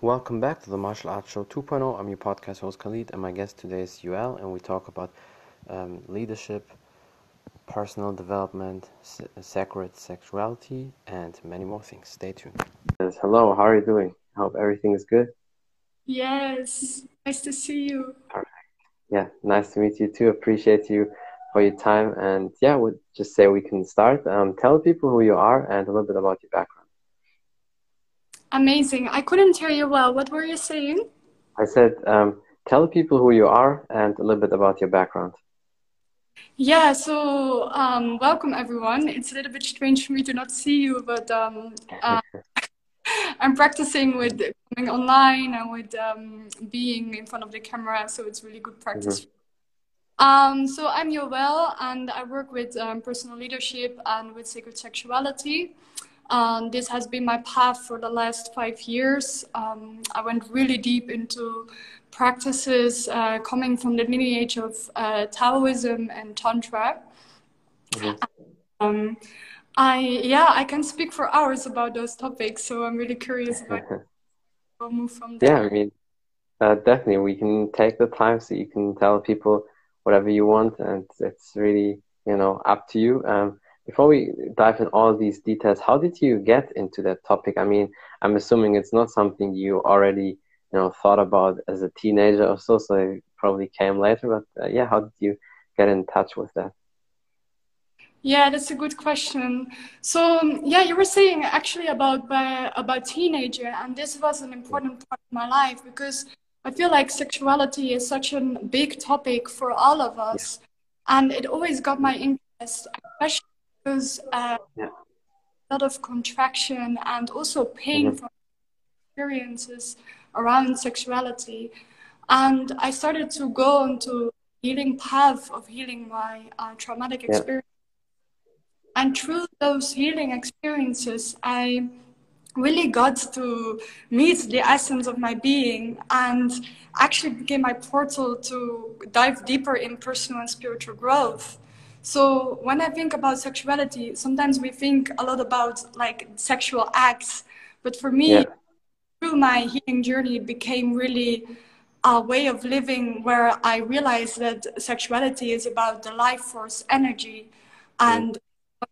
Welcome back to the Martial Arts Show 2.0. I'm your podcast host Khalid, and my guest today is Joelle, and we talk about um, leadership, personal development, sacred sexuality, and many more things. Stay tuned. Yes, hello, how are you doing? I hope everything is good. Yes, nice to see you. Perfect. Yeah, nice to meet you too. Appreciate you for your time, and yeah, we'll just say we can start. Um, tell people who you are and a little bit about your background. Amazing. I couldn't hear you well. What were you saying? I said, um, tell people who you are and a little bit about your background. Yeah, so um, welcome everyone. It's a little bit strange for me to not see you, but um, uh, I'm practicing with coming online and with um, being in front of the camera, so it's really good practice. Mm-hmm. Um, so I'm Joelle, and I work with um, personal leadership and with sacred sexuality. Um, this has been my path for the last five years. Um, I went really deep into practices uh, coming from the lineage of uh, Taoism and Tantra. Mm-hmm. Um, I yeah, I can speak for hours about those topics, so I'm really curious about. we'll move from there. Yeah, I mean, uh, definitely, we can take the time so you can tell people whatever you want, and it's really you know up to you. Um, before we dive in all these details, how did you get into that topic? I mean, I'm assuming it's not something you already, you know, thought about as a teenager or so, so it probably came later. But uh, yeah, how did you get in touch with that? Yeah, that's a good question. So yeah, you were saying actually about by, about teenager, and this was an important part of my life because I feel like sexuality is such a big topic for all of us, yeah. and it always got my interest, especially because uh, yeah. a lot of contraction and also pain mm-hmm. from experiences around sexuality. And I started to go into healing path of healing my uh, traumatic yeah. experience. And through those healing experiences, I really got to meet the essence of my being and actually became my portal to dive deeper in personal and spiritual growth. So when I think about sexuality, sometimes we think a lot about like sexual acts, but for me, yeah. through my healing journey, it became really a way of living where I realized that sexuality is about the life force energy and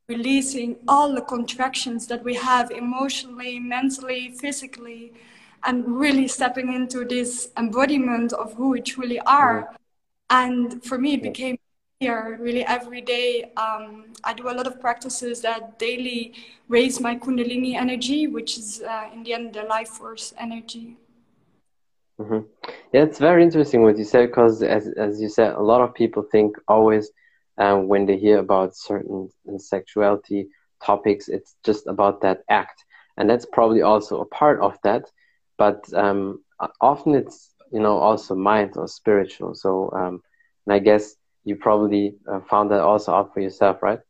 releasing all the contractions that we have emotionally, mentally, physically, and really stepping into this embodiment of who we truly are. And for me, it became here really every day. Um, i do a lot of practices that daily raise my kundalini energy which is uh, in the end the life force energy. Mm-hmm. yeah it's very interesting what you said because as, as you said a lot of people think always um, when they hear about certain sexuality topics it's just about that act. And that's probably also a part of that but um, often it's you know also mind or spiritual. So um, and i guess you probably uh, found that also out for yourself, right?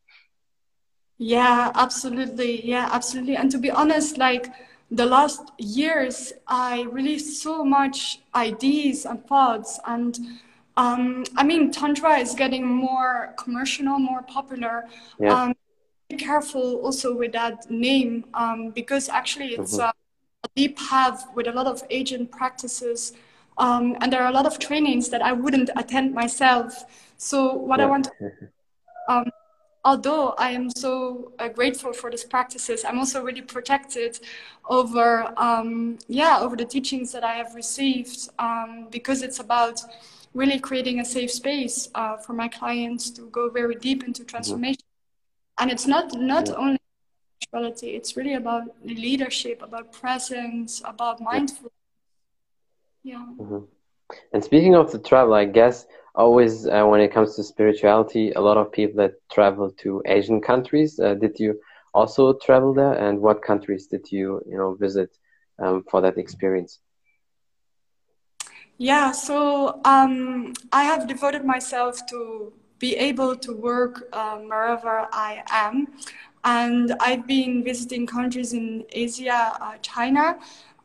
Yeah, absolutely. Yeah, absolutely. And to be honest, like the last years, I released so much ideas and thoughts. And um, I mean, Tantra is getting more commercial, more popular. Yeah. Um, be careful also with that name um, because actually it's mm-hmm. a deep path with a lot of agent practices. Um, and there are a lot of trainings that I wouldn't attend myself so what yeah. I want, to, um, although I am so uh, grateful for these practices, I'm also really protected over, um, yeah, over the teachings that I have received um, because it's about really creating a safe space uh, for my clients to go very deep into mm-hmm. transformation. Mm-hmm. And it's not not yeah. only sexuality; it's really about leadership, about presence, about mindfulness. Yeah. Mm-hmm. And speaking of the travel, I guess always uh, when it comes to spirituality, a lot of people that travel to Asian countries. Uh, did you also travel there, and what countries did you you know visit um, for that experience? Yeah, so um, I have devoted myself to be able to work um, wherever I am, and I've been visiting countries in Asia, uh, China,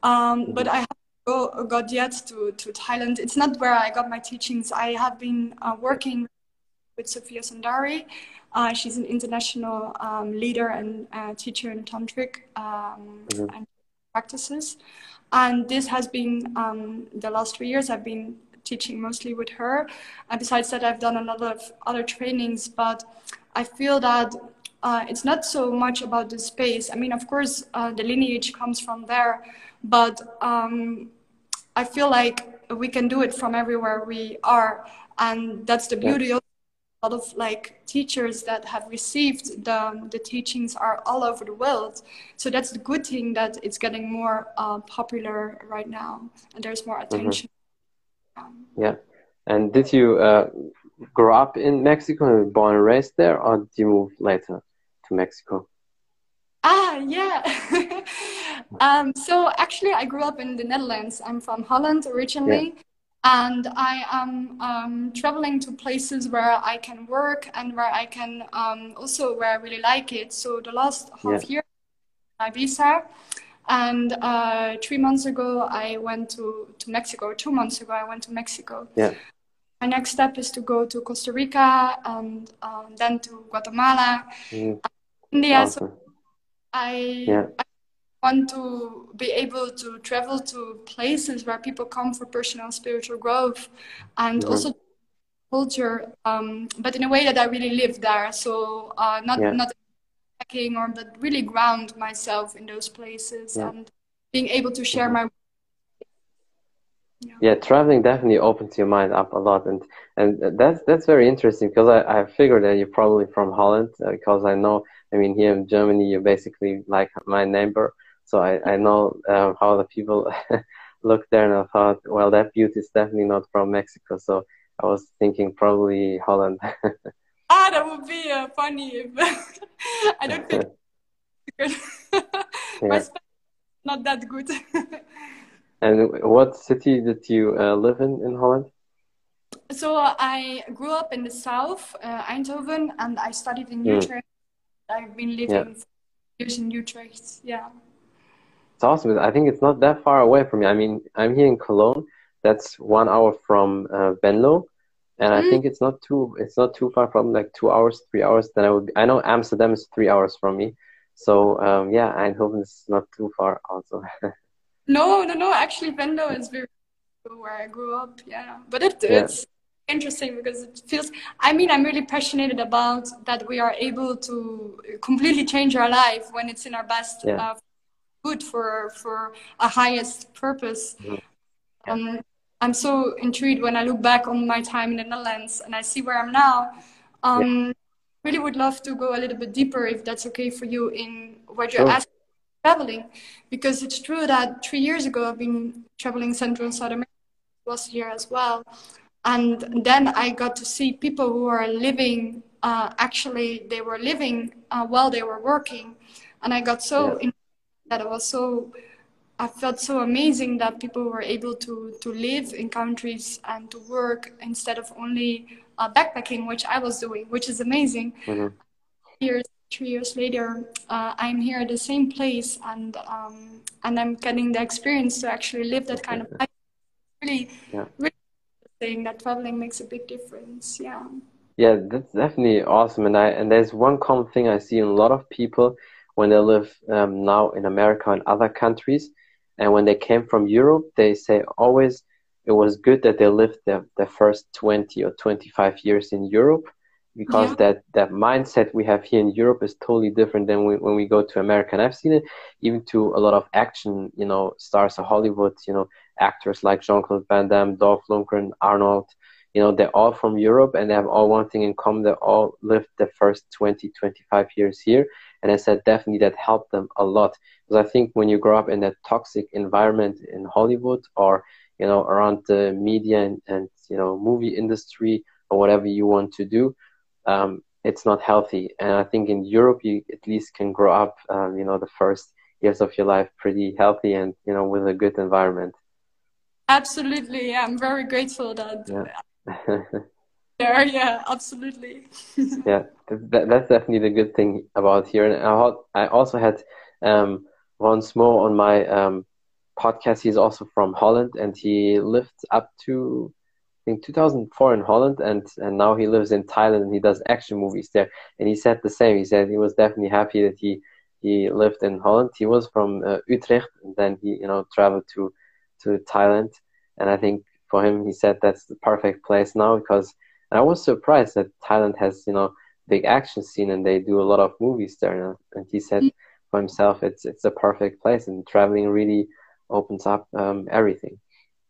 um, but. I have go, got yet to, to Thailand. It's not where I got my teachings. I have been uh, working with Sophia Sundari. Uh, she's an international um, leader and uh, teacher in Tantric. Um, mm-hmm. and practices. And this has been um, the last three years I've been teaching mostly with her. And besides that, I've done a lot of other trainings, but I feel that uh, it's not so much about the space. I mean, of course, uh, the lineage comes from there, but um, I feel like we can do it from everywhere we are, and that's the beauty yeah. of a lot of like teachers that have received the the teachings are all over the world. So that's the good thing that it's getting more uh, popular right now, and there's more mm-hmm. attention. Mm-hmm. Yeah, and did you uh, grow up in Mexico and born and raised there, or did you move later? to Mexico? Ah, yeah. um, so actually, I grew up in the Netherlands. I'm from Holland originally. Yeah. And I am um, traveling to places where I can work and where I can um, also where I really like it. So the last half yeah. year, my visa, and uh, three months ago I went to, to Mexico. Two months ago I went to Mexico. Yeah. My next step is to go to Costa Rica and um, then to Guatemala. Mm. India. Awesome. So I, yeah. I want to be able to travel to places where people come for personal spiritual growth and mm-hmm. also culture, um, but in a way that I really live there. So uh, not yeah. not hacking or but really ground myself in those places yeah. and being able to share mm-hmm. my yeah. yeah. traveling definitely opens your mind up a lot, and and that's that's very interesting because I I figured that you're probably from Holland uh, because I know I mean here in Germany you're basically like my neighbor, so I I know um, how the people looked there, and I thought well that beauty is definitely not from Mexico, so I was thinking probably Holland. ah, that would be uh, funny. I don't think my Spanish not that good. And what city did you uh, live in in Holland? So I grew up in the south, uh, Eindhoven, and I studied in mm. Utrecht. I've been living yeah. years in Utrecht. Yeah. It's awesome. I think it's not that far away from me. I mean, I'm here in Cologne. That's one hour from uh, Venlo, and mm. I think it's not too it's not too far from like two hours, three hours. Then I would. Be, I know Amsterdam is three hours from me, so um, yeah, Eindhoven it's not too far also. No, no, no. Actually, Venlo is very where I grew up. Yeah, but it, yeah. it's interesting because it feels. I mean, I'm really passionate about that we are able to completely change our life when it's in our best yeah. uh, good for for a highest purpose. Mm-hmm. Yeah. Um, I'm so intrigued when I look back on my time in the Netherlands and I see where I'm now. Um, really would love to go a little bit deeper if that's okay for you in what you're asking traveling because it's true that three years ago I've been traveling Central and South America last year as well. And then I got to see people who are living, uh, actually, they were living uh, while they were working. And I got so, yeah. That was so, I felt so amazing that people were able to, to live in countries and to work instead of only uh, backpacking, which I was doing, which is amazing. Mm-hmm. Years three years later, uh, I'm here at the same place and um, and I'm getting the experience to actually live that kind of life. Really, yeah. really saying that traveling makes a big difference. Yeah. Yeah, that's definitely awesome. And I and there's one common thing I see in a lot of people when they live um, now in America and other countries, and when they came from Europe, they say always it was good that they lived the, the first 20 or 25 years in Europe because yeah. that that mindset we have here in Europe is totally different than we, when we go to America. And I've seen it even to a lot of action, you know, stars of Hollywood, you know, actors like Jean Claude Van Damme, Dolph Lundgren, Arnold. You know, they're all from Europe and they have all one thing in common. They all lived the first 20, 25 years here. And I said definitely that helped them a lot. Because I think when you grow up in that toxic environment in Hollywood or, you know, around the media and, and you know, movie industry or whatever you want to do, um, it's not healthy. And I think in Europe, you at least can grow up, um, you know, the first years of your life pretty healthy and, you know, with a good environment. Absolutely. Yeah, I'm very grateful that. Yeah. there, yeah, absolutely. yeah, that, that's definitely the good thing about here. And I, I also had um, once more on my um, podcast. He's also from Holland, and he lived up to I think 2004 in Holland, and and now he lives in Thailand and he does action movies there. And he said the same. He said he was definitely happy that he he lived in Holland. He was from uh, Utrecht, and then he, you know, traveled to to Thailand. And I think for him, he said that's the perfect place now because. And I was surprised that Thailand has, you know, big action scene, and they do a lot of movies there. And he said mm. for himself, it's it's a perfect place, and traveling really opens up um, everything.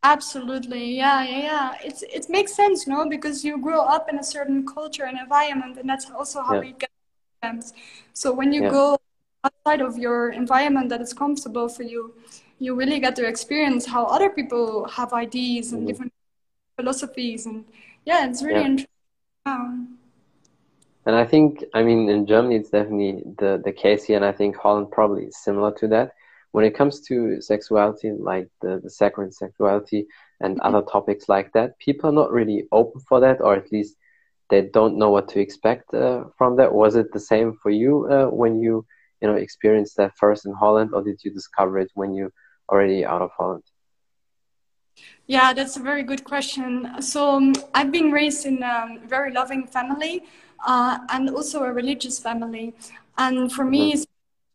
Absolutely, yeah, yeah, yeah. It's it makes sense, no, because you grow up in a certain culture and environment, and that's also how yeah. we get friends. So when you yeah. go outside of your environment that is comfortable for you, you really get to experience how other people have ideas and mm-hmm. different philosophies, and yeah, it's really yeah. interesting. Um, and I think, I mean, in Germany, it's definitely the the case here, and I think Holland probably is similar to that when it comes to sexuality, like the, the sacred sexuality and mm-hmm. other topics like that, people are not really open for that, or at least they don't know what to expect uh, from that. Was it the same for you uh, when you, you know, experienced that first in Holland, or did you discover it when you already out of Holland? Yeah, that's a very good question. So um, I've been raised in a very loving family uh, and also a religious family, and for me. Mm-hmm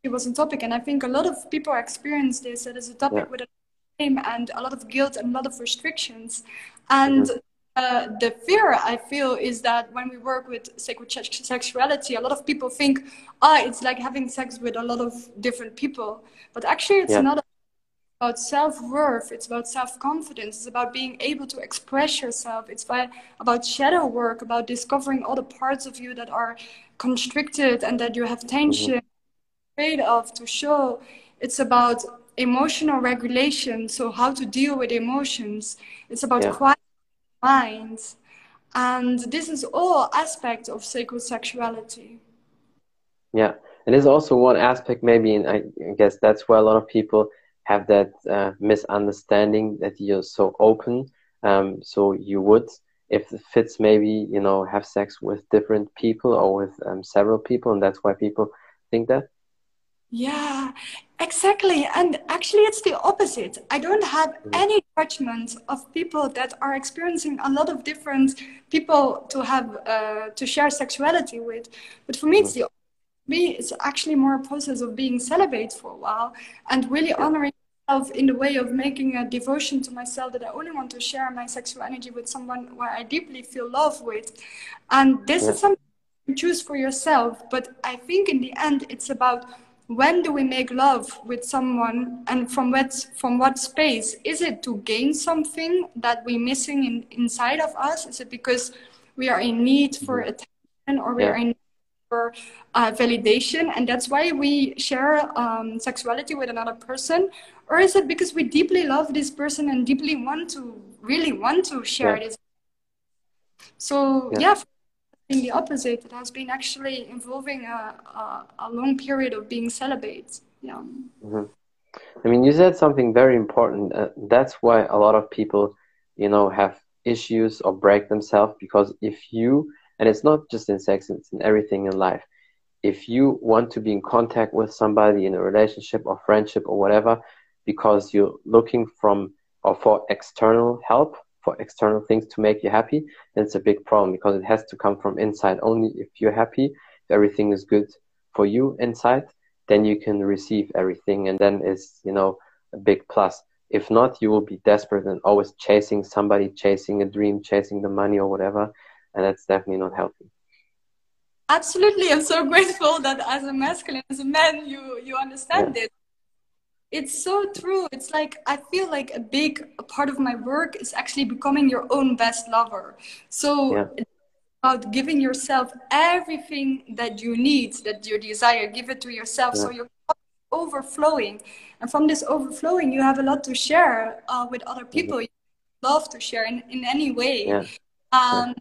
it was a topic, and I think a lot of people experience this. It is a topic yeah. with a name and a lot of guilt and a lot of restrictions. And mm-hmm. uh, the fear I feel is that when we work with sacred sexuality, a lot of people think, ah, oh, it's like having sex with a lot of different people. But actually, it's yeah. not about self worth, it's about self confidence, it's about being able to express yourself, it's by, about shadow work, about discovering all the parts of you that are constricted and that you have tension. Mm-hmm afraid of to show it's about emotional regulation so how to deal with emotions it's about yeah. quiet minds and this is all aspects of sacred sexuality yeah and there's also one aspect maybe and i guess that's where a lot of people have that uh, misunderstanding that you're so open um, so you would if it fits maybe you know have sex with different people or with um, several people and that's why people think that yeah, exactly. And actually, it's the opposite. I don't have mm-hmm. any judgment of people that are experiencing a lot of different people to have uh, to share sexuality with. But for me, it's mm-hmm. the me. It's actually more a process of being celibate for a while and really honoring myself in the way of making a devotion to myself that I only want to share my sexual energy with someone where I deeply feel love with. And this is something you choose for yourself. But I think in the end, it's about when do we make love with someone and from what from what space is it to gain something that we're missing in, inside of us is it because we are in need for attention or we yeah. are in for uh, validation and that's why we share um, sexuality with another person or is it because we deeply love this person and deeply want to really want to share yeah. this so yeah, yeah been the opposite. It has been actually involving a, a, a long period of being celibate. Yeah. Mm-hmm. I mean, you said something very important. Uh, that's why a lot of people, you know, have issues or break themselves because if you, and it's not just in sex, it's in everything in life. If you want to be in contact with somebody in a relationship or friendship or whatever, because you're looking from or for external help, for external things to make you happy, then it's a big problem because it has to come from inside. Only if you're happy, if everything is good for you inside, then you can receive everything, and then it's you know a big plus. If not, you will be desperate and always chasing somebody, chasing a dream, chasing the money or whatever, and that's definitely not healthy. Absolutely, I'm so grateful that as a masculine, as a man, you you understand yeah. this it's so true. It's like I feel like a big part of my work is actually becoming your own best lover. So yeah. about giving yourself everything that you need, that you desire. Give it to yourself, yeah. so you're overflowing, and from this overflowing, you have a lot to share uh, with other mm-hmm. people. Mm-hmm. You love to share in, in any way. Um,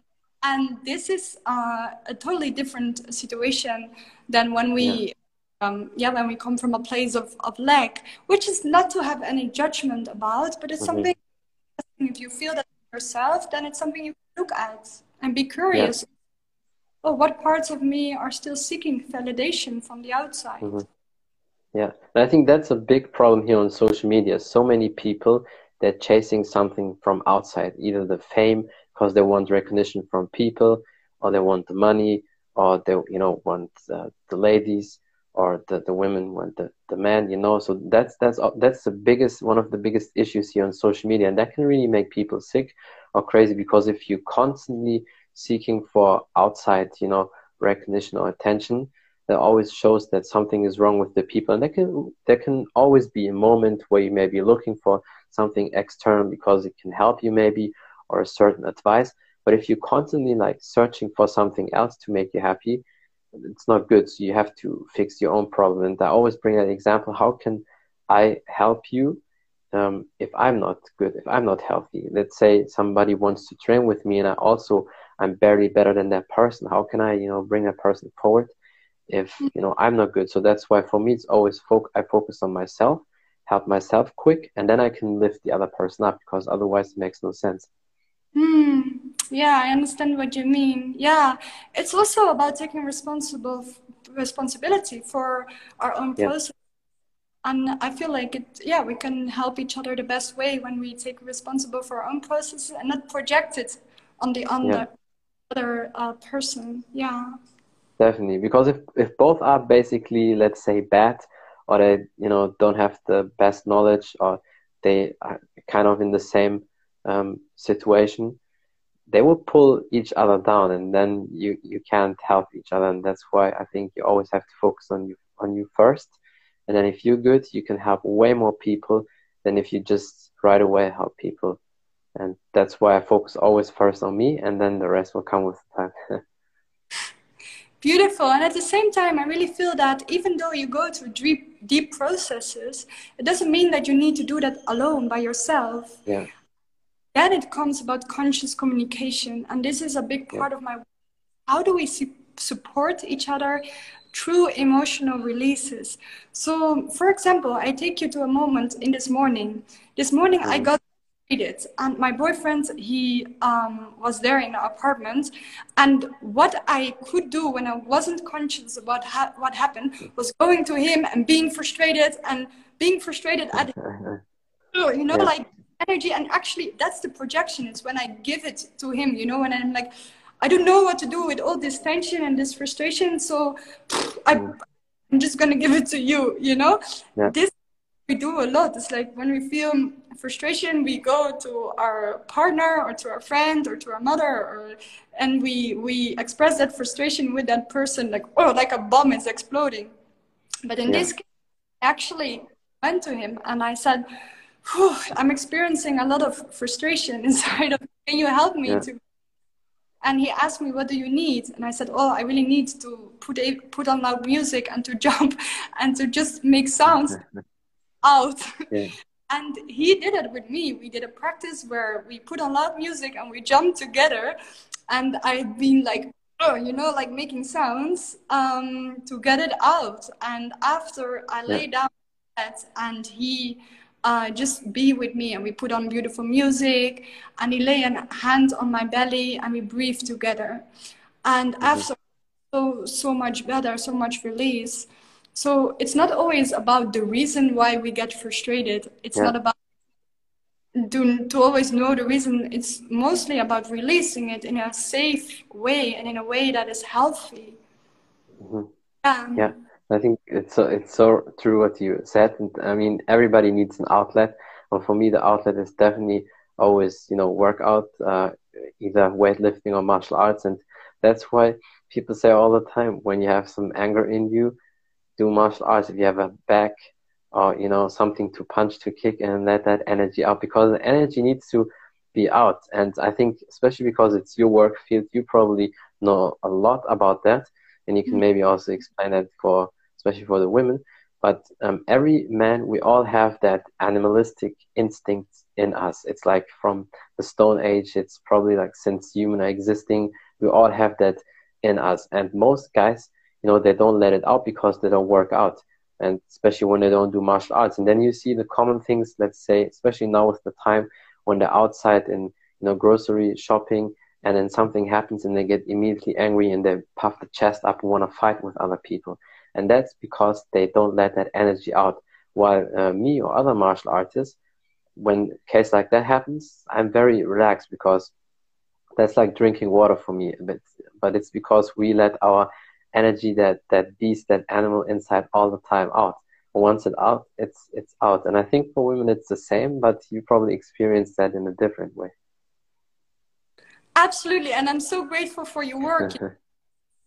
and this is uh, a totally different situation than when we um, yeah, when we come from a place of, of lack, which is not to have any judgment about, but it's mm-hmm. something, if you feel that yourself, then it's something you look at and be curious. Yeah. Oh, what parts of me are still seeking validation from the outside? Mm-hmm. Yeah, and I think that's a big problem here on social media. So many people they're chasing something from outside, either the fame because they want recognition from people, or they want the money, or they you know want uh, the ladies, or the, the women want the, the man you know? So that's that's that's the biggest one of the biggest issues here on social media. And that can really make people sick or crazy because if you constantly seeking for outside you know recognition or attention that always shows that something is wrong with the people. And there can there can always be a moment where you may be looking for something external because it can help you maybe or a certain advice but if you're constantly like searching for something else to make you happy it's not good. So you have to fix your own problem. And I always bring that example. How can I help you um, if I'm not good, if I'm not healthy? Let's say somebody wants to train with me and I also, I'm barely better than that person. How can I, you know, bring that person forward if, you know, I'm not good? So that's why for me, it's always, fo- I focus on myself, help myself quick, and then I can lift the other person up because otherwise it makes no sense. Hmm. Yeah, I understand what you mean. Yeah, it's also about taking responsible responsibility for our own yeah. process. And I feel like it, yeah, we can help each other the best way when we take responsible for our own process and not project it on the on yeah. other uh, person. Yeah. Definitely, because if if both are basically, let's say, bad, or they you know don't have the best knowledge, or they are kind of in the same um, situation, they will pull each other down, and then you you can't help each other. And that's why I think you always have to focus on you on you first, and then if you're good, you can help way more people than if you just right away help people. And that's why I focus always first on me, and then the rest will come with time. Beautiful. And at the same time, I really feel that even though you go through deep, deep processes, it doesn't mean that you need to do that alone by yourself. Yeah. Then it comes about conscious communication. And this is a big part yeah. of my How do we su- support each other through emotional releases? So, for example, I take you to a moment in this morning. This morning, mm-hmm. I got it and my boyfriend he um, was there in the apartment and what i could do when i wasn't conscious about ha- what happened was going to him and being frustrated and being frustrated at you know yeah. like energy and actually that's the projection. Is when i give it to him you know and i'm like i don't know what to do with all this tension and this frustration so I, mm. i'm just gonna give it to you you know? Yeah. this we do a lot. It's like when we feel frustration we go to our partner or to our friend or to our mother or and we we express that frustration with that person like oh like a bomb is exploding. But in yeah. this case I actually went to him and i said I'm experiencing a lot of frustration inside of can you help me yeah. to and he asked me what do you need and I said oh I really need to put a, put on loud music and to jump and to just make sounds out yeah. and he did it with me we did a practice where we put on loud music and we jumped together and I've been like oh, you know like making sounds um, to get it out and after I yeah. lay down and he uh, just be with me. And we put on beautiful music, and he lay a hand on my belly, and we breathe together. And mm-hmm. after, so so much better, so much release. So it's not always about the reason why we get frustrated. It's yeah. not about to, to always know the reason. It's mostly about releasing it in a safe way and in a way that is healthy. Mm-hmm. Yeah. yeah. I think it's so it's so true what you said. And I mean, everybody needs an outlet. But for me, the outlet is definitely always, you know, workout, uh, either weightlifting or martial arts. And that's why people say all the time when you have some anger in you, do martial arts. If you have a back or, you know, something to punch, to kick, and let that energy out because the energy needs to be out. And I think, especially because it's your work field, you probably know a lot about that. And you can mm-hmm. maybe also explain that for especially for the women. But um, every man, we all have that animalistic instinct in us. It's like from the Stone Age. It's probably like since human are existing, we all have that in us. And most guys, you know, they don't let it out because they don't work out, and especially when they don't do martial arts. And then you see the common things. Let's say, especially now with the time when they're outside in you know grocery shopping and then something happens and they get immediately angry and they puff the chest up and want to fight with other people and that's because they don't let that energy out. While uh, me or other martial artists, when a case like that happens, I'm very relaxed because that's like drinking water for me. But, but it's because we let our energy, that that beast, that animal inside all the time out. Once it's out, it's it's out. And I think for women it's the same, but you probably experience that in a different way. Absolutely, and I'm so grateful for your work.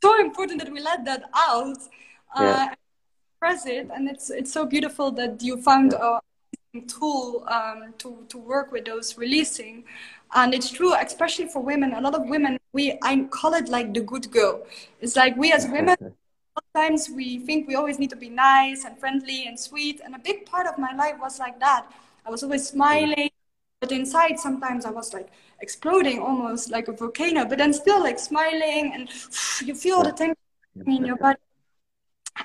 so important that we let that out, yeah. express it, and it's it's so beautiful that you found yeah. a tool um, to to work with those releasing. And it's true, especially for women. A lot of women, we I call it like the good girl. It's like we as women sometimes we think we always need to be nice and friendly and sweet. And a big part of my life was like that. I was always smiling, but inside sometimes I was like exploding almost like a volcano, but then still like smiling and you feel the tension in your body.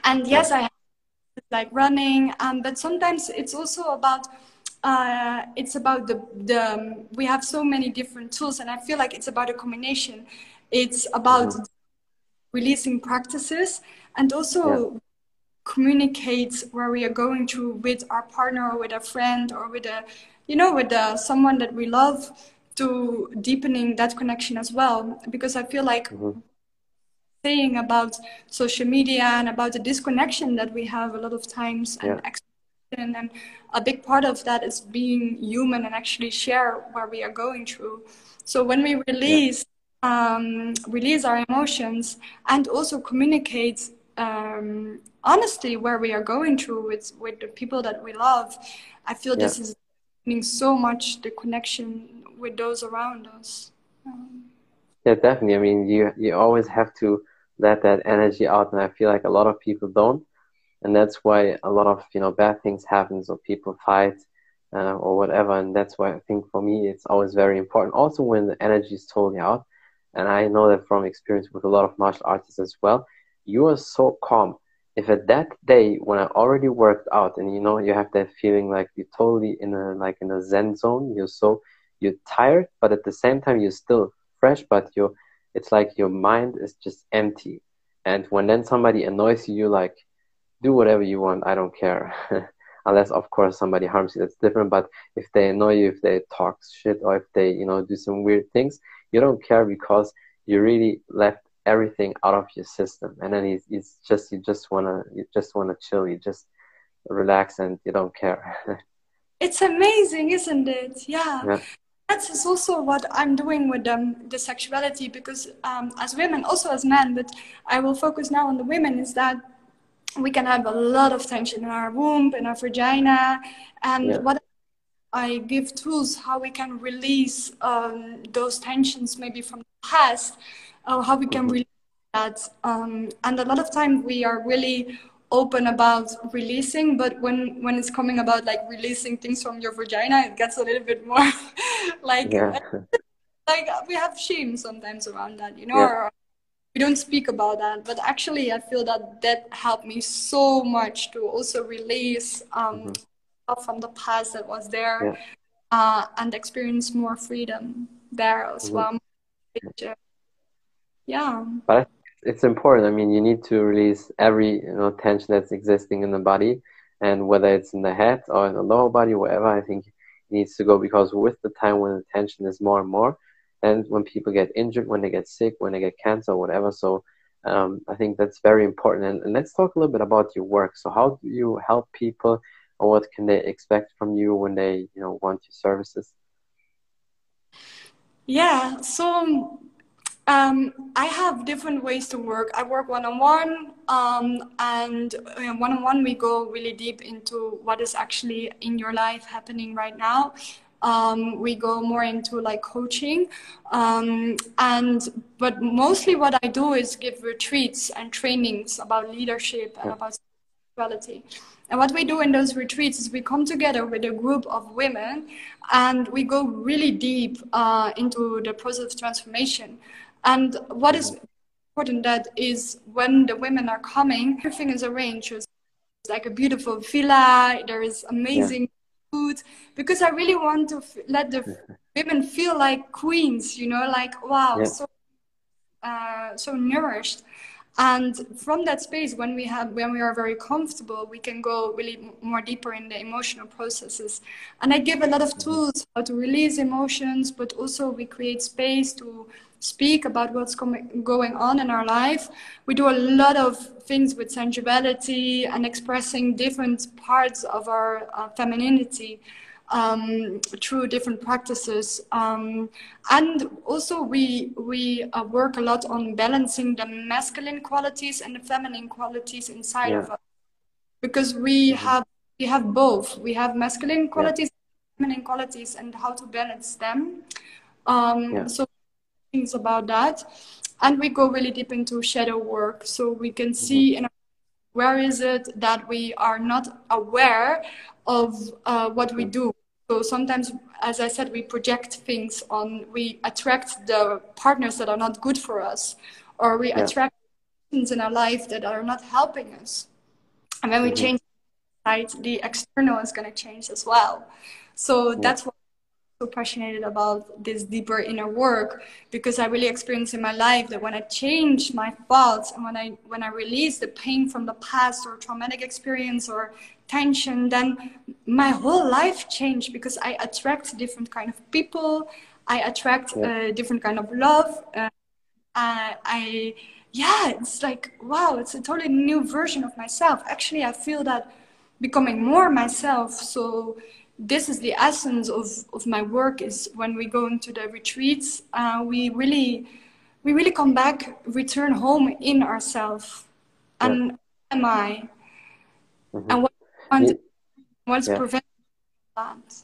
And yes, I like running, um, but sometimes it's also about uh, it's about the the um, we have so many different tools, and I feel like it's about a combination. It's about mm-hmm. releasing practices and also yeah. communicate where we are going to with our partner or with a friend or with a you know with a, someone that we love to deepening that connection as well because i feel like mm-hmm. Saying about social media and about the disconnection that we have a lot of times and yeah. and a big part of that is being human and actually share where we are going through so when we release yeah. um, release our emotions and also communicate um, honestly where we are going through with with the people that we love i feel yeah. this is so much the connection with those around us um, yeah definitely i mean you you always have to let that energy out and i feel like a lot of people don't. And that's why a lot of you know bad things happen or people fight uh, or whatever. And that's why i think for me it's always very important. Also when the energy is totally out and i know that from experience with a lot of martial artists as well you are so calm. If at that day when I already worked out and you know you have that feeling like you're totally in a like in a zen zone, you're so you're tired, but at the same time you're still fresh, but you're it's like your mind is just empty. And when then somebody annoys you, you like do whatever you want, I don't care. Unless of course somebody harms you, that's different. But if they annoy you, if they talk shit or if they, you know, do some weird things, you don't care because you really left everything out of your system and then it's, it's just you just want to you just want to chill you just relax and you don't care it's amazing isn't it yeah, yeah. That's also what i'm doing with um, the sexuality because um, as women also as men but i will focus now on the women is that we can have a lot of tension in our womb in our vagina and yeah. what I give tools how we can release um, those tensions maybe from the past uh, how we can mm-hmm. release that. Um, and a lot of time we are really open about releasing, but when when it's coming about like releasing things from your vagina, it gets a little bit more like yeah. like we have shame sometimes around that, you know. Yeah. Or, we don't speak about that but actually i feel that that helped me so much to also release um, mm-hmm. stuff from the past that was there yeah. uh, and experience more freedom there as mm-hmm. well yeah but it's important. I mean you need to release every you know tension that's existing in the body and whether it's in the head or in the lower body wherever i think it needs to go because with the time when the tension is more and more and when people get injured when they get sick when they get cancer whatever so um, i think that's very important. And, and let's talk a little bit about your work. So how do you help people or what can they expect from you when they you know want your services? Yeah so um, I have different ways to work. I work one on one, and one on one, we go really deep into what is actually in your life happening right now. Um, we go more into like coaching, um, and but mostly what I do is give retreats and trainings about leadership and about spirituality. And what we do in those retreats is we come together with a group of women and we go really deep uh, into the process of transformation. And what is mm-hmm. important that is when the women are coming, everything is arranged. It's like a beautiful villa. There is amazing yeah. food because I really want to f- let the mm-hmm. women feel like queens. You know, like wow, yeah. so uh, so nourished and from that space when we have when we are very comfortable we can go really more deeper in the emotional processes and i give a lot of mm-hmm. tools how to release emotions but also we create space to speak about what's going on in our life. We do a lot of things with sensuality and expressing different parts of our uh, femininity um, through different practices. Um, and also, we we uh, work a lot on balancing the masculine qualities and the feminine qualities inside yeah. of us, because we mm-hmm. have we have both. We have masculine qualities, yeah. feminine qualities, and how to balance them. Um, yeah. So things about that, and we go really deep into shadow work, so we can mm-hmm. see in where is it that we are not aware of uh, what we do. So sometimes, as I said, we project things on, we attract the partners that are not good for us, or we yeah. attract things in our life that are not helping us. And when mm-hmm. we change the external is going to change as well. So yeah. that's what so passionate about this deeper inner work because I really experienced in my life that when I change my thoughts and when I when I release the pain from the past or traumatic experience or tension, then my whole life changed because I attract different kind of people. I attract yeah. a different kind of love. Uh, I yeah, it's like wow, it's a totally new version of myself. Actually, I feel that becoming more myself. So this is the essence of, of my work is when we go into the retreats uh, we really we really come back return home in ourselves and yeah. am i mm-hmm. and what yeah. what's yeah. preventing that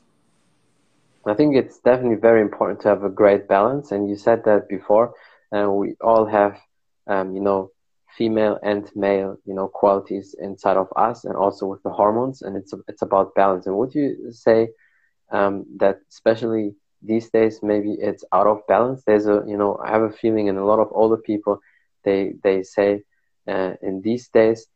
i think it's definitely very important to have a great balance and you said that before and uh, we all have um, you know female and male, you know, qualities inside of us, and also with the hormones. And it's it's about balance. And would you say um, that especially these days, maybe it's out of balance? There's a, you know, I have a feeling, and a lot of older people, they they say uh, in these days.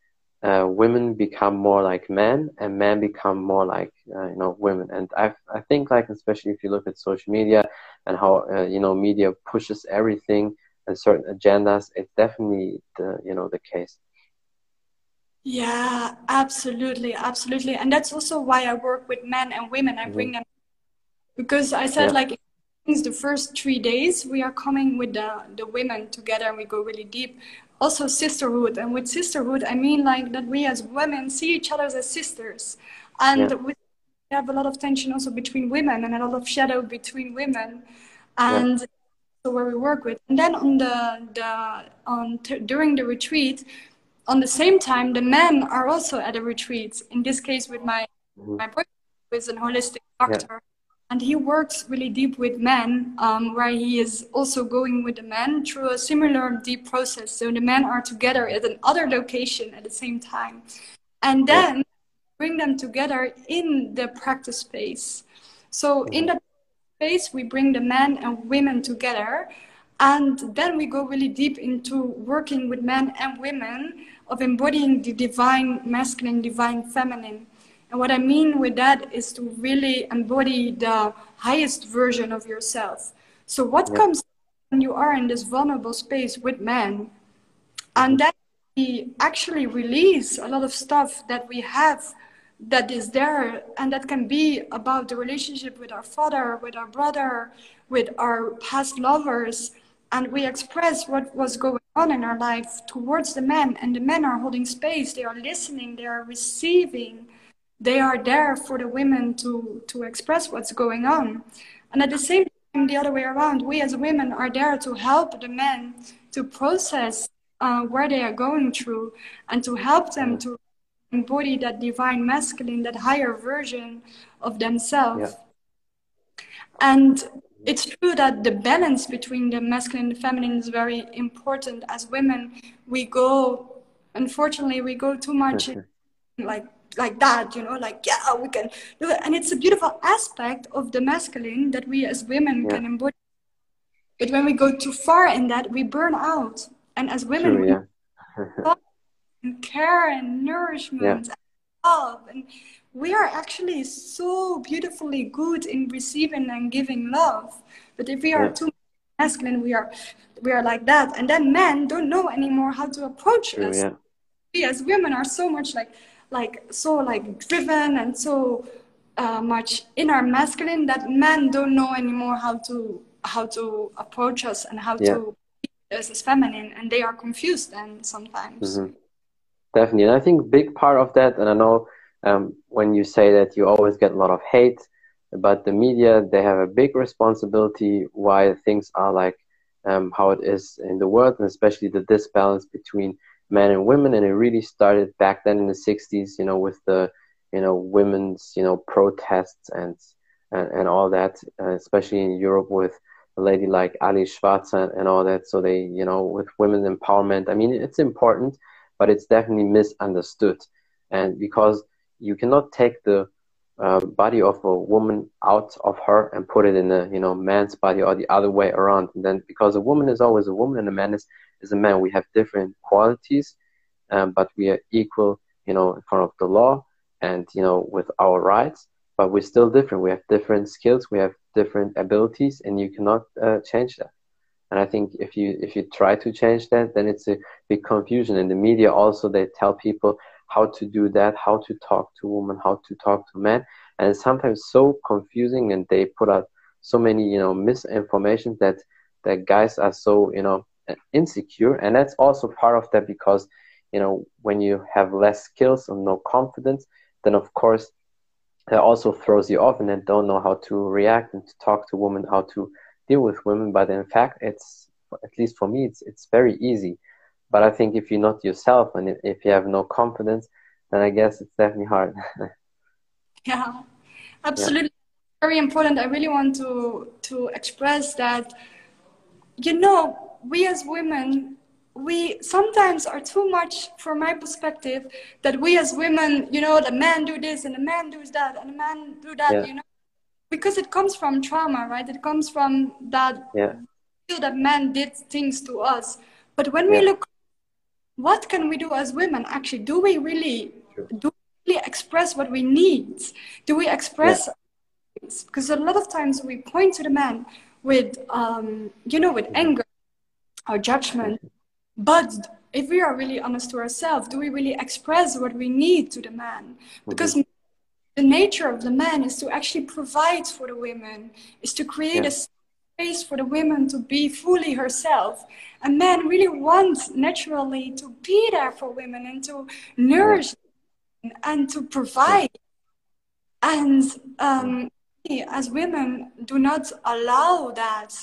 Uh, women become more like men and men become more like uh, you know women and I, I think like especially if you look at social media and how uh, you know media pushes everything and certain agendas, it's definitely the you know the case. Yeah, absolutely, absolutely, and that's also why I work with men and women. I bring mm-hmm. them because I said yeah. like the first three days we are coming with the the women together and we go really deep. Also sisterhood, and with sisterhood I mean like that we as women see each other as sisters, and yeah. we have a lot of tension also between women and a lot of shadow between women, and. Yeah where we work with. And then on the, the on during the retreat, on the same time, the men are also at a retreat. In this case, with my mm-hmm. my boyfriend, who is a holistic doctor, yeah. and he works really deep with men, um, where he is also going with the men through a similar deep process. So the men are together at another location at the same time, and then yeah. bring them together in the practice space. So in mm-hmm. the space, we bring the men and women together. And then we go really deep into working with men and women of embodying the divine masculine, divine feminine. And what I mean with that is to really embody the highest version of yourself. So, what yeah. comes when you are in this vulnerable space with men? And then we actually release a lot of stuff that we have that is there and that can be about the relationship with our father with our brother with our past lovers. And we express what was going on in our life towards the men. And the men are holding space. They are listening. They are receiving. They are there for the women to to express what's going on. And at the same time the other way around we as women are there to help the men to process uh, where they are going through and to help them to embody that divine masculine, that higher version of themselves. Yeah. And it's true that the balance between the masculine and the feminine is very important. As women, we go, unfortunately, we go too much like like that, you know, like yeah, we can do it, and it's a beautiful aspect of the masculine that we as women yeah. can embody. But when we go too far in that, we burn out, and as women, true, yeah. And care and nourishment yeah. and love. And we are actually so beautifully good in receiving and giving love. But if we are yeah. too masculine, we are we are like that. And then men don't know anymore how to approach True, us. Yeah. We as women are so much like like so like driven and so uh, much in our masculine that men don't know anymore how to how to approach us and how Yeah. to us as feminine, and they are confused then sometimes. hmm Definitely. And I think big part of that, and I know um, when you say that you always get a lot of hate, but the media, they have a big responsibility why things are like um, how it is in the world, and especially the disbalance between men and women. And it really started back then in the 60s, you know, with the, you know, women's, you know, protests and, and, and all that, uh, especially in Europe with a lady like Alice Schwarzer and all that. So they, you know, with women's empowerment, I mean, it's important, but it's definitely misunderstood. And because you cannot take the uh, body of a woman out of her and put it in a you know man's body or the other way around. And then because a woman is always a woman and a man is, is a man, we have different qualities, um, but we are equal, you know, in front of the law and you know with our rights. But we're still different. We have different skills. We have different abilities, and you cannot uh, change that. And I think if you if you try to change that, then it's a big confusion. In the media, also they tell people how to do that, how to talk to women, how to talk to men, and it's sometimes so confusing. And they put out so many you know misinformation that that guys are so you know insecure, and that's also part of that because you know when you have less skills and no confidence, then of course that also throws you off and then don't know how to react and to talk to women, how to deal with women. But in fact, it's at least for me, it's it's very easy. But I think if you're not yourself and if you have no confidence, then I guess it's definitely hard. yeah, absolutely. Yeah. Very important. I really want to to express that. You know, we as women we sometimes are too much from my perspective that we as women you know the men do this and the man does that and the man do that yeah. you know because it comes from trauma right? It comes from that yeah. feel that men did things to us. But when we look what can we do as women? Actually do we really True. do we really express what we need? Do we express because a lot of times we point to the man with um, you know with anger or judgment. But if we are really honest to ourselves, do we really express what we need to the man? Because the nature of the man is to actually provide for the women, is to create Yeah. a space for the women to be fully herself. And men really want naturally to be there for women and to nourish them and to provide. And um, we as women do not allow that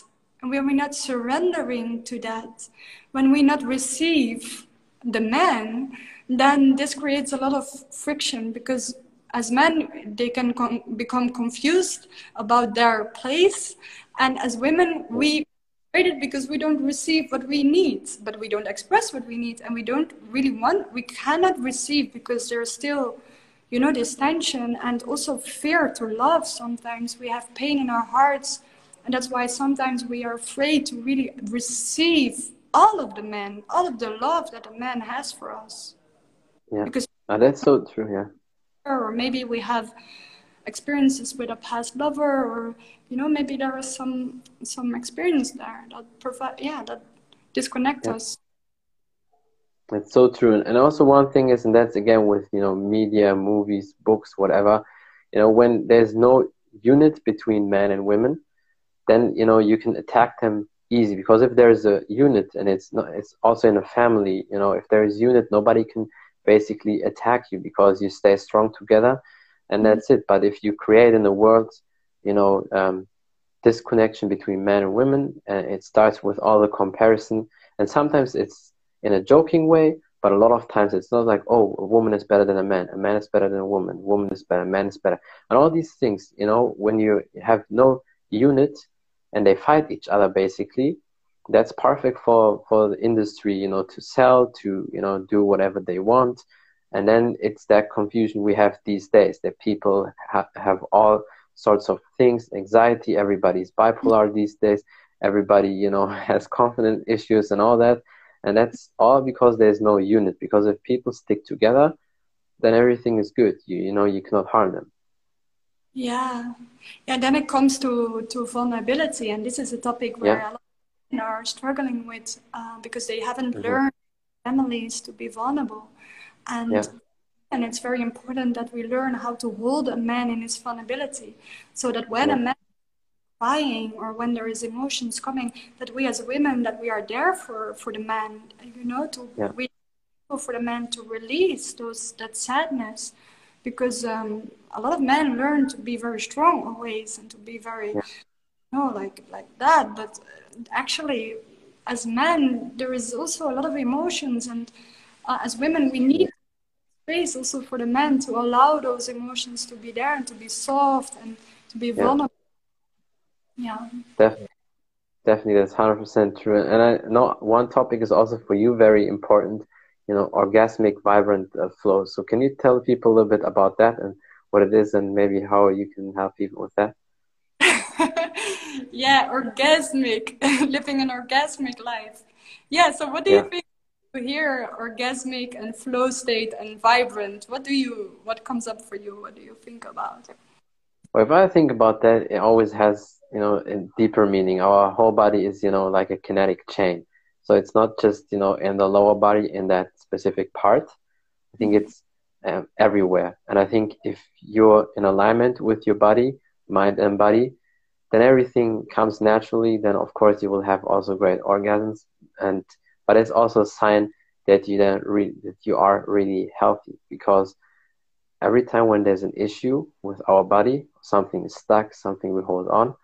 and when we're not surrendering to that, when we not receive the man, then this creates a lot of friction because as men they can com- become confused about their place, and as women we it because we don't receive what we need, but we don't express what we need, and we don't really want. We cannot receive because there's still you know this tension and also fear to love sometimes we have pain in our hearts and that's why sometimes we are afraid to really receive all of the men, all of the love that a man has for us. Yeah. Because Oh, that's so true. Yeah. Or maybe we have experiences with a past lover or you know maybe there is some some experience there that provide yeah that disconnect Yeah. us It's so true. And also one thing is, and that's again with, you know, media, movies, books, whatever, you know, when there's no unit between men and women, then, you know, you can attack them easy because if there's a unit and it's not, it's also in a family, you know, if there is unit, nobody can basically attack you because you stay strong together and that's it. But if you create in the world, you know, um, disconnection between men and women, and it starts with all the comparison, and sometimes it's in a joking way, but a lot of times it's not like, oh, a woman is better than a man, a man is better than a woman, a woman is better, a man is better, and all these things, you know, when you have no unit and they fight each other basically, that's perfect for for the industry, you know, to sell, to you know, do whatever they want, and then it's that confusion we have these days that people ha- have all sorts of things, anxiety, everybody's bipolar these days, everybody, you know, has confidence issues and all that. And that's all because there's no unit. Because if people stick together, then everything is good. You, you know, you cannot harm them. yeah yeah then it comes to to vulnerability and this is a topic where Yeah. Are struggling with uh, because they haven't Mhm. learned families to be vulnerable and Yeah. and it's very important that we learn how to hold a man in his vulnerability so that when a Yeah. man crying or when there is emotions coming, that we as women that we are there for for the man, you know, to yeah. we for the man to release those that sadness, because um, a lot of men learn to be very strong always and to be very, you know, like like that. But actually, as men, there is also a lot of emotions, and uh, as women, we need space also for the men to allow those emotions to be there and to be soft and to be vulnerable. Yeah. Definitely. Definitely, that's hundred percent true. And I know one topic is also for you very important. You know, orgasmic vibrant uh, flow. So, can you tell people a little bit about that and what it is, and maybe how you can help people with that? yeah, orgasmic, living an orgasmic life. Yeah. So, what do yeah. you think? Here, orgasmic and flow state and vibrant. What do you? What comes up for you? What do you think about? Well, if I think about that, it always has you know a deeper meaning. Our whole body is you know like a kinetic chain, so it's not just you know in the lower body in that specific part. I think it's um, everywhere, and I think if you're in alignment with your body, mind, and body, then everything comes naturally. Then of course you will have also great orgasms, and but it's also a sign that you then re- that you are really healthy because every time when there's an issue with our body, something is stuck, something we hold on,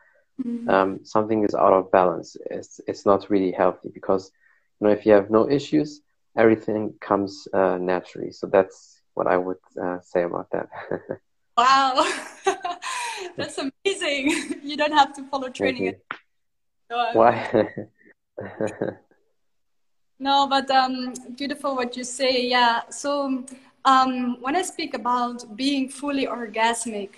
mm-hmm. um, something is out of balance. It's it's not really healthy because you know if you have no issues, everything comes uh, naturally. So that's what I would uh, say about that. wow, that's amazing! you don't have to follow training. Why? no, but um, beautiful what you say. Yeah. So um, when I speak about being fully orgasmic,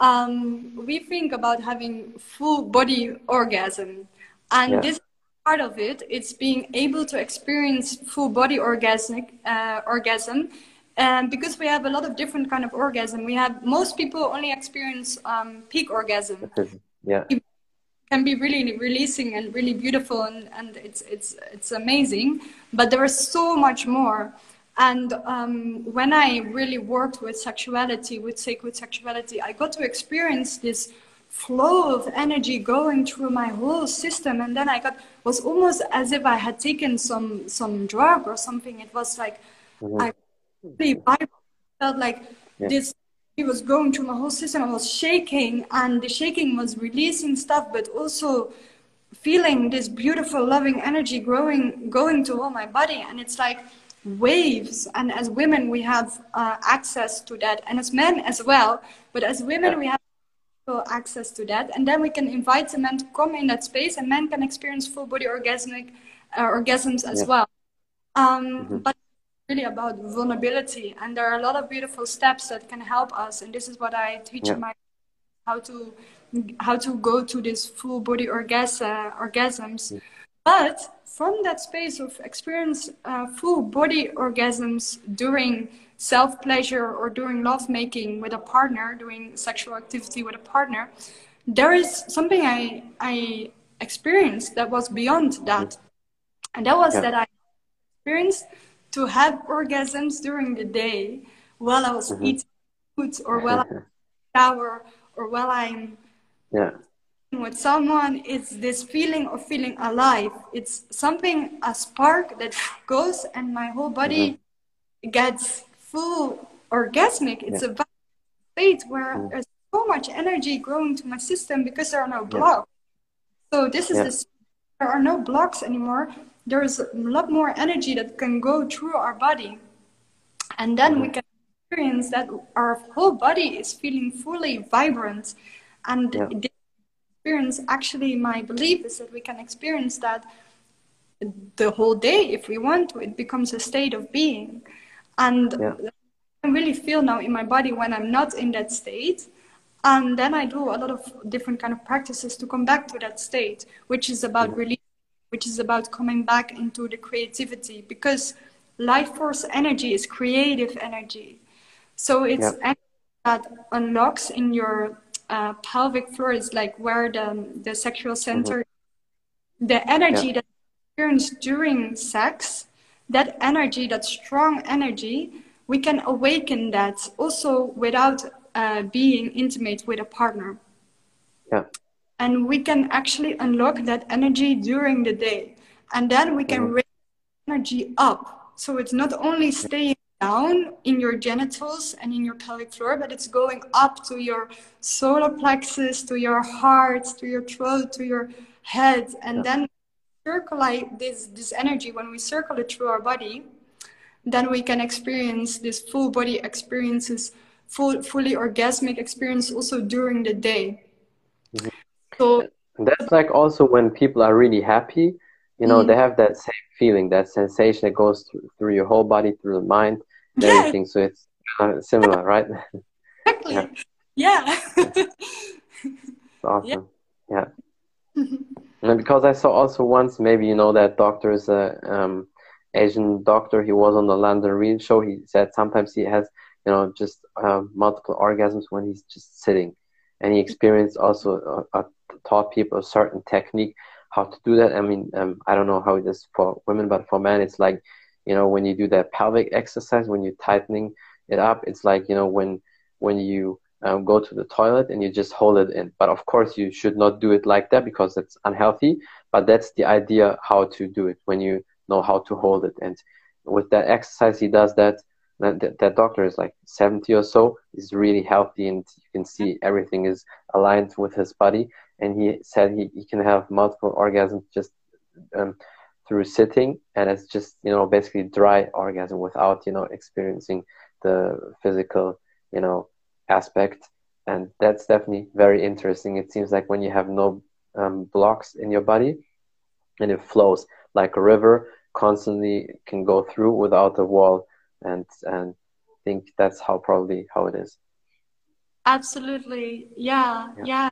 um, we think about having full body orgasm, and yeah. this part of it it's being able to experience full body orgasmic uh, orgasm and because we have a lot of different kind of orgasm we have most people only experience um, peak orgasm yeah it can be really releasing and really beautiful and, and it's it's it's amazing but there is so much more and um, when I really worked with sexuality, with sacred sexuality, I got to experience this flow of energy going through my whole system. And then I got was almost as if I had taken some some drug or something. It was like mm-hmm. I really felt like yeah. this it was going through my whole system. I was shaking, and the shaking was releasing stuff, but also feeling this beautiful, loving energy growing, going to all my body. And it's like waves and as women we have uh, access to that and as men as well but as women yeah. we have access to that and then we can invite the men to come in that space and men can experience full body orgasmic uh, orgasms as yeah. well um, mm-hmm. but really about vulnerability and there are a lot of beautiful steps that can help us and this is what i teach yeah. my how to how to go to this full body orgas- uh, orgasms mm-hmm. but from that space of experience uh, full body orgasms during self pleasure or during love making with a partner, doing sexual activity with a partner, there is something I, I experienced that was beyond that. And that was yeah. that I experienced to have orgasms during the day while I was mm-hmm. eating food or while I shower or while I'm yeah with someone it's this feeling of feeling alive it's something a spark that goes and my whole body mm-hmm. gets full orgasmic it's yeah. a state where mm. there's so much energy growing to my system because there are no blocks yeah. so this is yeah. the there are no blocks anymore there is a lot more energy that can go through our body and then mm-hmm. we can experience that our whole body is feeling fully vibrant and experience actually my belief is that we can experience that the whole day if we want to it becomes a state of being and yeah. i really feel now in my body when i'm not in that state and then i do a lot of different kind of practices to come back to that state which is about yeah. release which is about coming back into the creativity because life force energy is creative energy so it's yeah. that unlocks in your uh, pelvic floor is like where the, the sexual center, mm-hmm. the energy yeah. that experienced during sex, that energy, that strong energy, we can awaken that also without uh, being intimate with a partner. Yeah. And we can actually unlock that energy during the day and then we can mm-hmm. raise energy up so it's not only staying down in your genitals and in your pelvic floor but it's going up to your solar plexus to your heart to your throat to your head and yeah. then circulate this this energy when we circle it through our body then we can experience this full body experiences full fully orgasmic experience also during the day mm-hmm. So that's like also when people are really happy you know mm. they have that same feeling that sensation that goes through, through your whole body through the mind and yeah. everything. So it's uh, similar right? Exactly. Yeah, yeah. awesome. Yeah, yeah. and because i saw also once maybe you know that doctor is a um, asian doctor. He was on the london real show. He said sometimes he has you know just um, multiple orgasms when he's just sitting and experience also uh, uh, taught people a certain technique how to do that. I mean, um, I don't know how it is for women, but for men, it's like, you know, when you do that pelvic exercise, when you're tightening it up, it's like, you know, when when you um, go to the toilet and you just hold it in. But of course, you should not do it like that because it's unhealthy. But that's the idea how to do it when you know how to hold it. And with that exercise, he does that. That, that doctor is like 70 or so. He's really healthy, and you can see everything is aligned with his body and he said he, he can have multiple orgasms just um, through sitting and it's just you know basically dry orgasm without you know experiencing the physical you know aspect and that's definitely very interesting it seems like when you have no um, blocks in your body and it flows like a river constantly can go through without a wall and and I think that's how probably how it is. Absolutely. Yeah yeah, yeah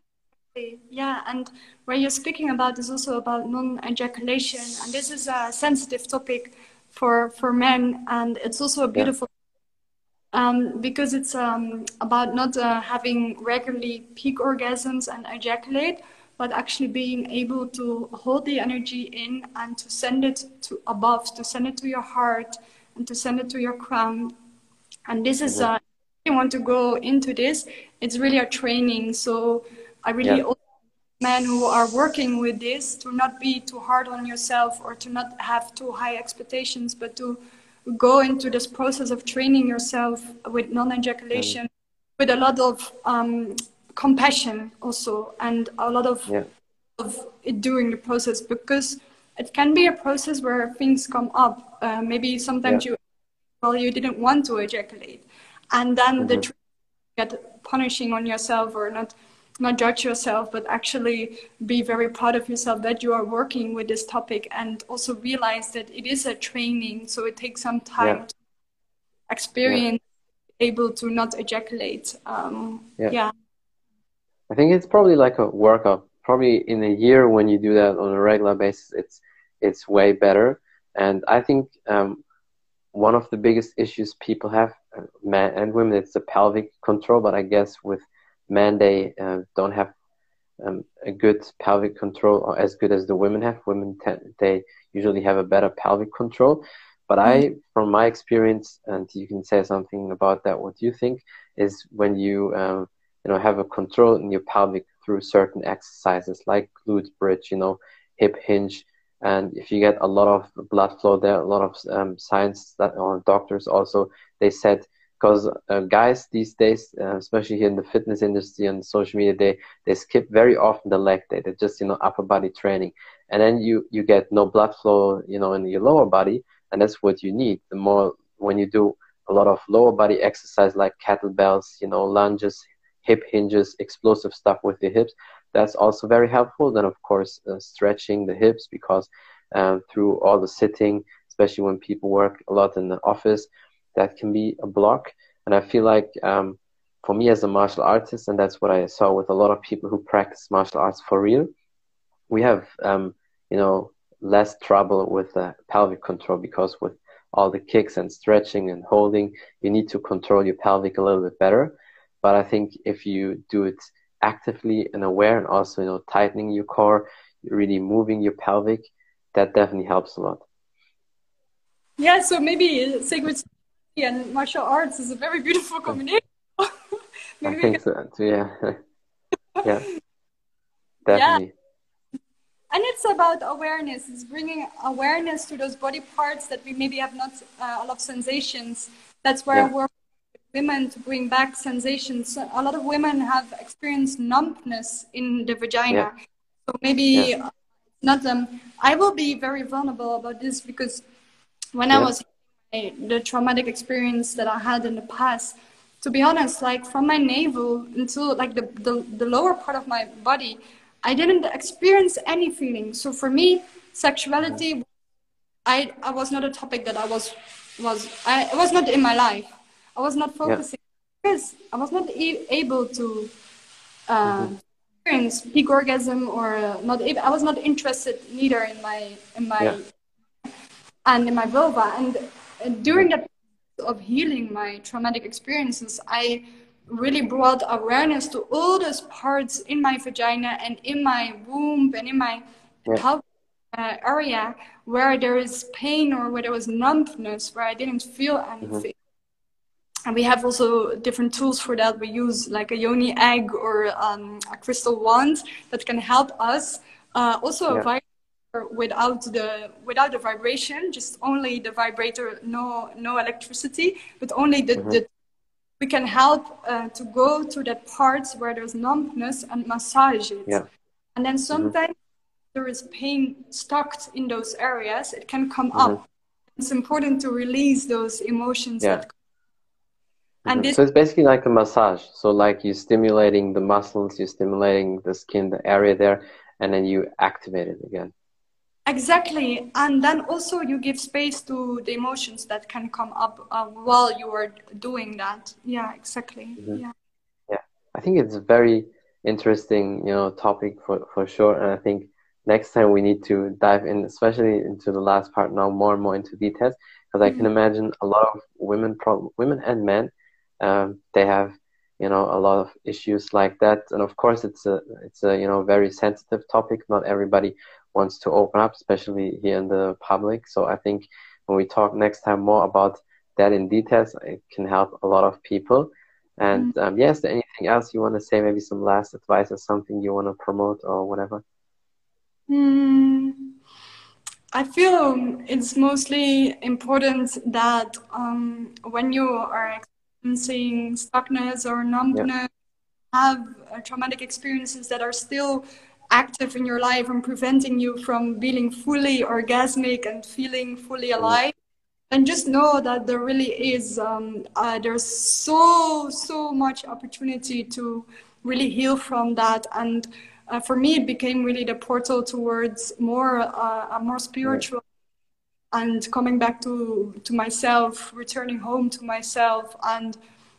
yeah, and where you're speaking about is also about non-ejaculation, and this is a sensitive topic for for men, and it's also a beautiful yeah. um, because it's um, about not uh, having regularly peak orgasms and ejaculate, but actually being able to hold the energy in and to send it to above, to send it to your heart, and to send it to your crown. And this is, uh, if you want to go into this, it's really a training. So I really yeah. men who are working with this to not be too hard on yourself or to not have too high expectations, but to go into this process of training yourself with non-ejaculation, mm. with a lot of um, compassion also, and a lot of yeah. of it during the process because it can be a process where things come up. Uh, maybe sometimes yeah. you well you didn't want to ejaculate, and then mm-hmm. the get punishing on yourself or not not judge yourself, but actually be very proud of yourself that you are working with this topic and also realize that it is a training. So it takes some time yeah. to experience yeah. able to not ejaculate. Um, yeah. yeah. I think it's probably like a workout. Probably in a year when you do that on a regular basis, it's it's way better. And I think um, one of the biggest issues people have, uh, men and women, it's the pelvic control. But I guess with men they uh, don't have um, a good pelvic control or as good as the women have. Women tend, they usually have a better pelvic control. But I, mm-hmm. from my experience, and you can say something about that. What you think is when you um, you know have a control in your pelvic through certain exercises like glute bridge, you know, hip hinge, and if you get a lot of blood flow there, a lot of um, science that or doctors also they said because uh, guys these days, uh, especially here in the fitness industry and social media, they they skip very often the leg day. They just you know upper body training, and then you you get no blood flow, you know, in your lower body, and that's what you need. The more when you do a lot of lower body exercise like kettlebells, you know, lunges, hip hinges, explosive stuff with your hips, that's also very helpful. Then of course uh, stretching the hips because um, through all the sitting, especially when people work a lot in the office that can be a block. And I feel like um, for me as a martial artist, and that's what I saw with a lot of people who practice martial arts for real, we have um, you know less trouble with the pelvic control because with all the kicks and stretching and holding, you need to control your pelvic a little bit better. But I think if you do it actively and aware, and also you know tightening your core, really moving your pelvic, that definitely helps a lot. Yeah, so maybe sacred and martial arts is a very beautiful combination. I think so too, yeah. yeah. definitely. Yeah. And it's about awareness. It's bringing awareness to those body parts that we maybe have not uh, a lot of sensations. That's where yeah. we're women to bring back sensations. A lot of women have experienced numbness in the vagina. Yeah. So maybe yeah. Uh, not them. I will be very vulnerable about this because when yeah. I was the traumatic experience that I had in the past, to be honest, like from my navel until like the, the, the lower part of my body, I didn't experience any feeling. So for me, sexuality, I, I was not a topic that I was was I it was not in my life. I was not focusing yeah. because I was not e- able to uh, mm-hmm. experience peak orgasm or uh, not. Able, I was not interested neither in my in my yeah. and in my vulva. And uh, during that of healing my traumatic experiences, I really brought awareness to all those parts in my vagina and in my womb and in my yeah. uh, area where there is pain or where there was numbness, where I didn't feel mm-hmm. anything. Mm-hmm and we have also different tools for that. We use like a yoni egg or um, a crystal wand that can help us. Uh, also, yeah. a vibrator without the without the vibration, just only the vibrator, no no electricity, but only the, mm-hmm. the we can help uh, to go to that parts where there's numbness and massage it. Yeah. And then mm-hmm. sometimes mm-hmm. there is pain stuck in those areas. It can come mm-hmm. up. It's important to release those emotions yeah. that and mm-hmm. this, so it's basically like a massage. So like you're stimulating the muscles, you're stimulating the skin, the area there, and then you activate it again. Exactly, and then also you give space to the emotions that can come up uh, while you are doing that. Yeah, exactly. Mm-hmm. Yeah. Yeah, I think it's a very interesting, you know, topic for for sure, and I think next time we need to dive in, especially into the last part now, more and more into details, because I mm-hmm. can imagine a lot of women, pro- women and men um, they have you know a lot of issues like that. And of course it's a it's a you know very sensitive topic. Not everybody wants to open up especially here in the public. So i think when we talk next time more about that in details it can help a lot of people. And mm-hmm. um, yes anything else you want to say? Maybe some last advice or something you want to promote or whatever? Mm, i feel it's mostly important that um, when you are experiencing stuckness or numbness, yeah. have uh, traumatic experiences that are still active in your life and preventing you from being fully orgasmic and feeling fully mm-hmm. alive. And just know that there really is, um, uh, there's so, so much opportunity to really heal from that. And uh, for me, it became really the portal towards more, uh, a more spiritual and coming back to to myself returning home to myself. And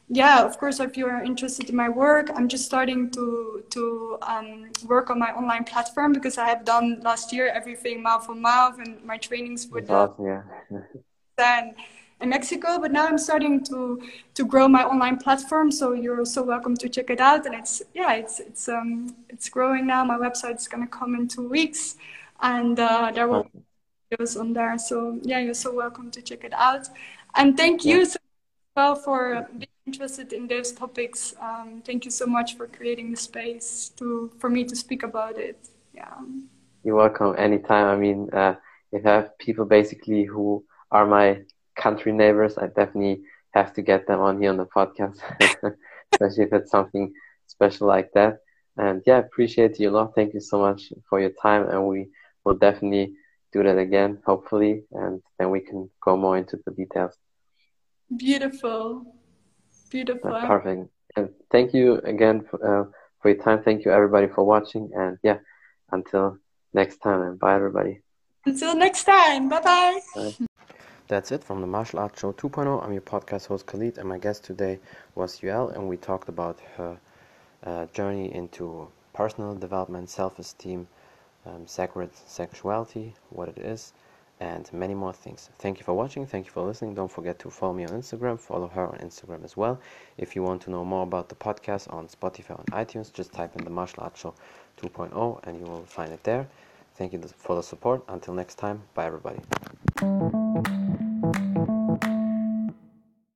yeah of course if you're interested in my work i'm just starting to to um, work on my online platform because i have done last year everything mouth on mouth and my trainings with yeah. then in mexico but now i'm starting to to grow my online platform so you're so welcome to check it out. And it's yeah it's it's um it's growing now. My website's going to come in two weeks. And uh, there will videos on there. So yeah, you're so welcome to check it out. And thank you so well for being interested in those topics. Um, thank you so much for creating the space to for me to speak about it. Yeah. You're welcome anytime. I mean, uh, if I have people basically who are my country neighbors, I definitely have to get them on here on the podcast, especially if it's something special like that. And yeah, appreciate you a lot. Thank you so much for your time, and we will definitely do that again, hopefully, and then we can go more into the details. Beautiful. Beautiful. Uh, perfect. And thank you again for, uh, for your time. Thank you, everybody, for watching. And yeah, until next time, and bye, everybody. Until next time. Bye-bye. Bye. That's it from the Martial Arts Show 2.0. I'm your podcast host Khalid, and my guest today was Joelle, and we talked about her uh, journey into personal development, self esteem, um, sacred sexuality, what it is, and many more things. Thank you for watching. Thank you for listening. Don't forget to follow me on Instagram. Follow her on Instagram as well. If you want to know more about the podcast on Spotify and iTunes, just type in the Martial Arts Show 2.0 and you will find it there. Thank you for the support. Until next time, bye everybody.